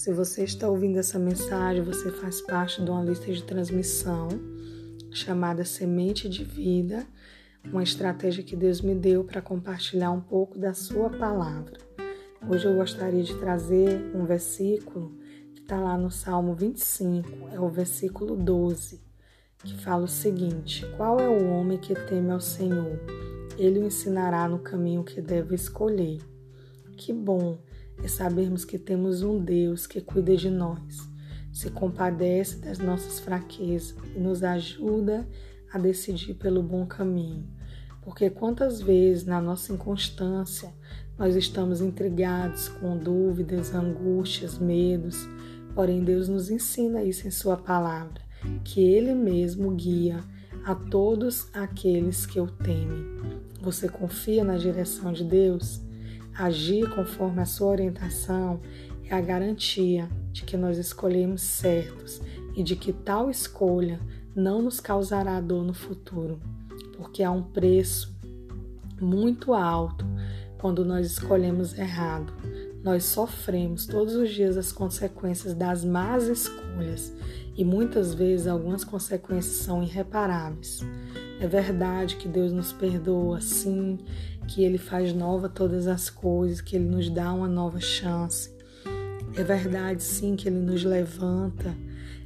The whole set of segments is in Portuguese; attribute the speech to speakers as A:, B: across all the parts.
A: Se você está ouvindo essa mensagem, você faz parte de uma lista de transmissão chamada Semente de Vida, uma estratégia que Deus me deu para compartilhar um pouco da Sua palavra. Hoje eu gostaria de trazer um versículo que está lá no Salmo 25, é o versículo 12, que fala o seguinte: Qual é o homem que teme ao Senhor? Ele o ensinará no caminho que deve escolher. Que bom é sabermos que temos um Deus que cuida de nós, se compadece das nossas fraquezas e nos ajuda a decidir pelo bom caminho. Porque quantas vezes na nossa inconstância nós estamos intrigados com dúvidas, angústias, medos, porém Deus nos ensina isso em Sua palavra, que Ele mesmo guia a todos aqueles que o temem. Você confia na direção de Deus? Agir conforme a sua orientação é a garantia de que nós escolhemos certos e de que tal escolha não nos causará dor no futuro, porque há um preço muito alto quando nós escolhemos errado. Nós sofremos todos os dias as consequências das más escolhas e muitas vezes algumas consequências são irreparáveis. É verdade que Deus nos perdoa, sim, que Ele faz nova todas as coisas, que Ele nos dá uma nova chance. É verdade, sim, que Ele nos levanta.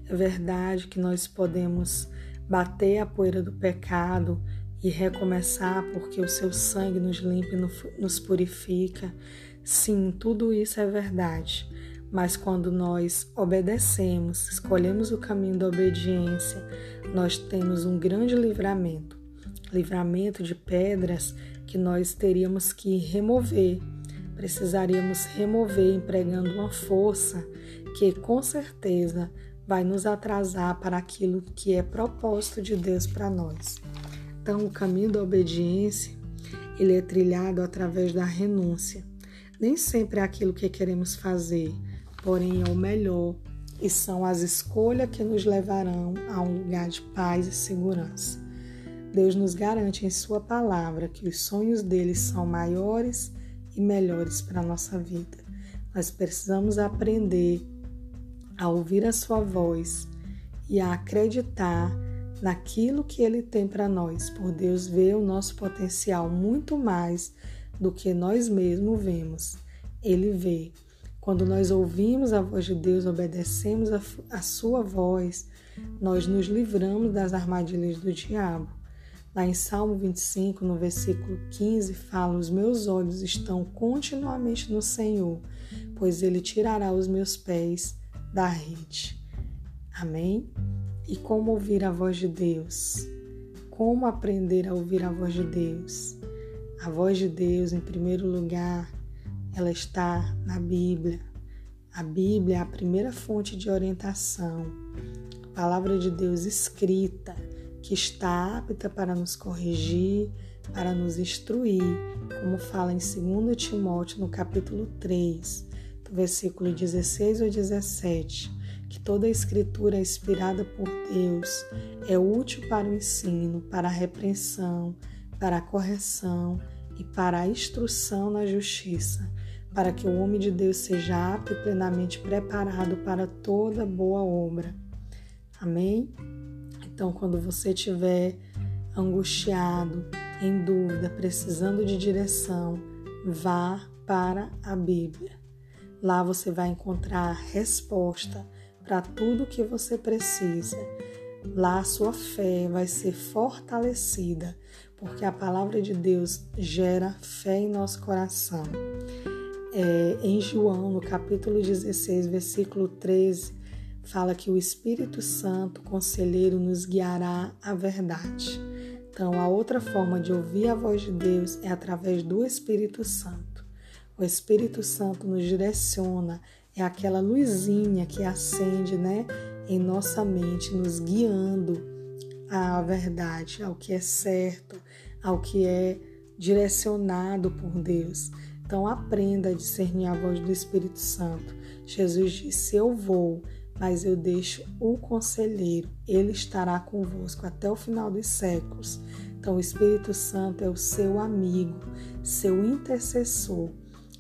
A: É verdade que nós podemos bater a poeira do pecado e recomeçar porque o Seu sangue nos limpa e nos purifica. Sim, tudo isso é verdade. Mas quando nós obedecemos, escolhemos o caminho da obediência, nós temos um grande livramento livramento de pedras que nós teríamos que remover. Precisaríamos remover empregando uma força que com certeza vai nos atrasar para aquilo que é propósito de Deus para nós. Então, o caminho da obediência, ele é trilhado através da renúncia. Nem sempre é aquilo que queremos fazer, porém é o melhor e são as escolhas que nos levarão a um lugar de paz e segurança. Deus nos garante em Sua palavra que os sonhos dele são maiores e melhores para a nossa vida. Nós precisamos aprender a ouvir a Sua voz e a acreditar naquilo que Ele tem para nós, por Deus ver o nosso potencial muito mais do que nós mesmos vemos. Ele vê. Quando nós ouvimos a voz de Deus, obedecemos a, a Sua voz, nós nos livramos das armadilhas do diabo. Lá em Salmo 25, no versículo 15, fala: Os meus olhos estão continuamente no Senhor, pois Ele tirará os meus pés da rede. Amém? E como ouvir a voz de Deus? Como aprender a ouvir a voz de Deus? A voz de Deus, em primeiro lugar, ela está na Bíblia. A Bíblia é a primeira fonte de orientação. A palavra de Deus escrita que está apta para nos corrigir, para nos instruir, como fala em 2 Timóteo, no capítulo 3, do versículo 16 ao 17, que toda a escritura é inspirada por Deus, é útil para o ensino, para a repreensão, para a correção e para a instrução na justiça, para que o homem de Deus seja apto e plenamente preparado para toda boa obra. Amém? Então, quando você estiver angustiado, em dúvida, precisando de direção, vá para a Bíblia. Lá você vai encontrar resposta para tudo que você precisa. Lá a sua fé vai ser fortalecida, porque a palavra de Deus gera fé em nosso coração. É, em João, no capítulo 16, versículo 13, fala que o Espírito Santo, conselheiro, nos guiará à verdade. Então, a outra forma de ouvir a voz de Deus é através do Espírito Santo. O Espírito Santo nos direciona, é aquela luzinha que acende, né, em nossa mente, nos guiando à verdade, ao que é certo, ao que é direcionado por Deus. Então, aprenda a discernir a voz do Espírito Santo. Jesus disse: Eu vou, mas eu deixo o conselheiro, ele estará convosco até o final dos séculos. Então, o Espírito Santo é o seu amigo, seu intercessor,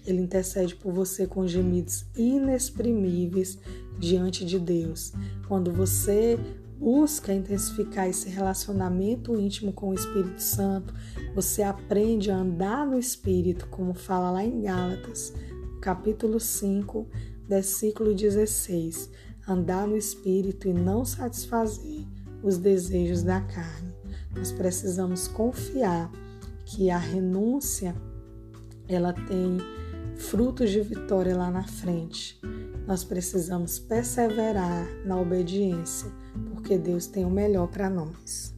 A: Ele intercede por você com gemidos inexprimíveis diante de Deus. Quando você busca intensificar esse relacionamento íntimo com o Espírito Santo, você aprende a andar no Espírito, como fala lá em Gálatas, capítulo 5, versículo 16. Andar no Espírito e não satisfazer os desejos da carne. Nós precisamos confiar que a renúncia ela tem frutos de vitória lá na frente. Nós precisamos perseverar na obediência, porque Deus tem o melhor para nós.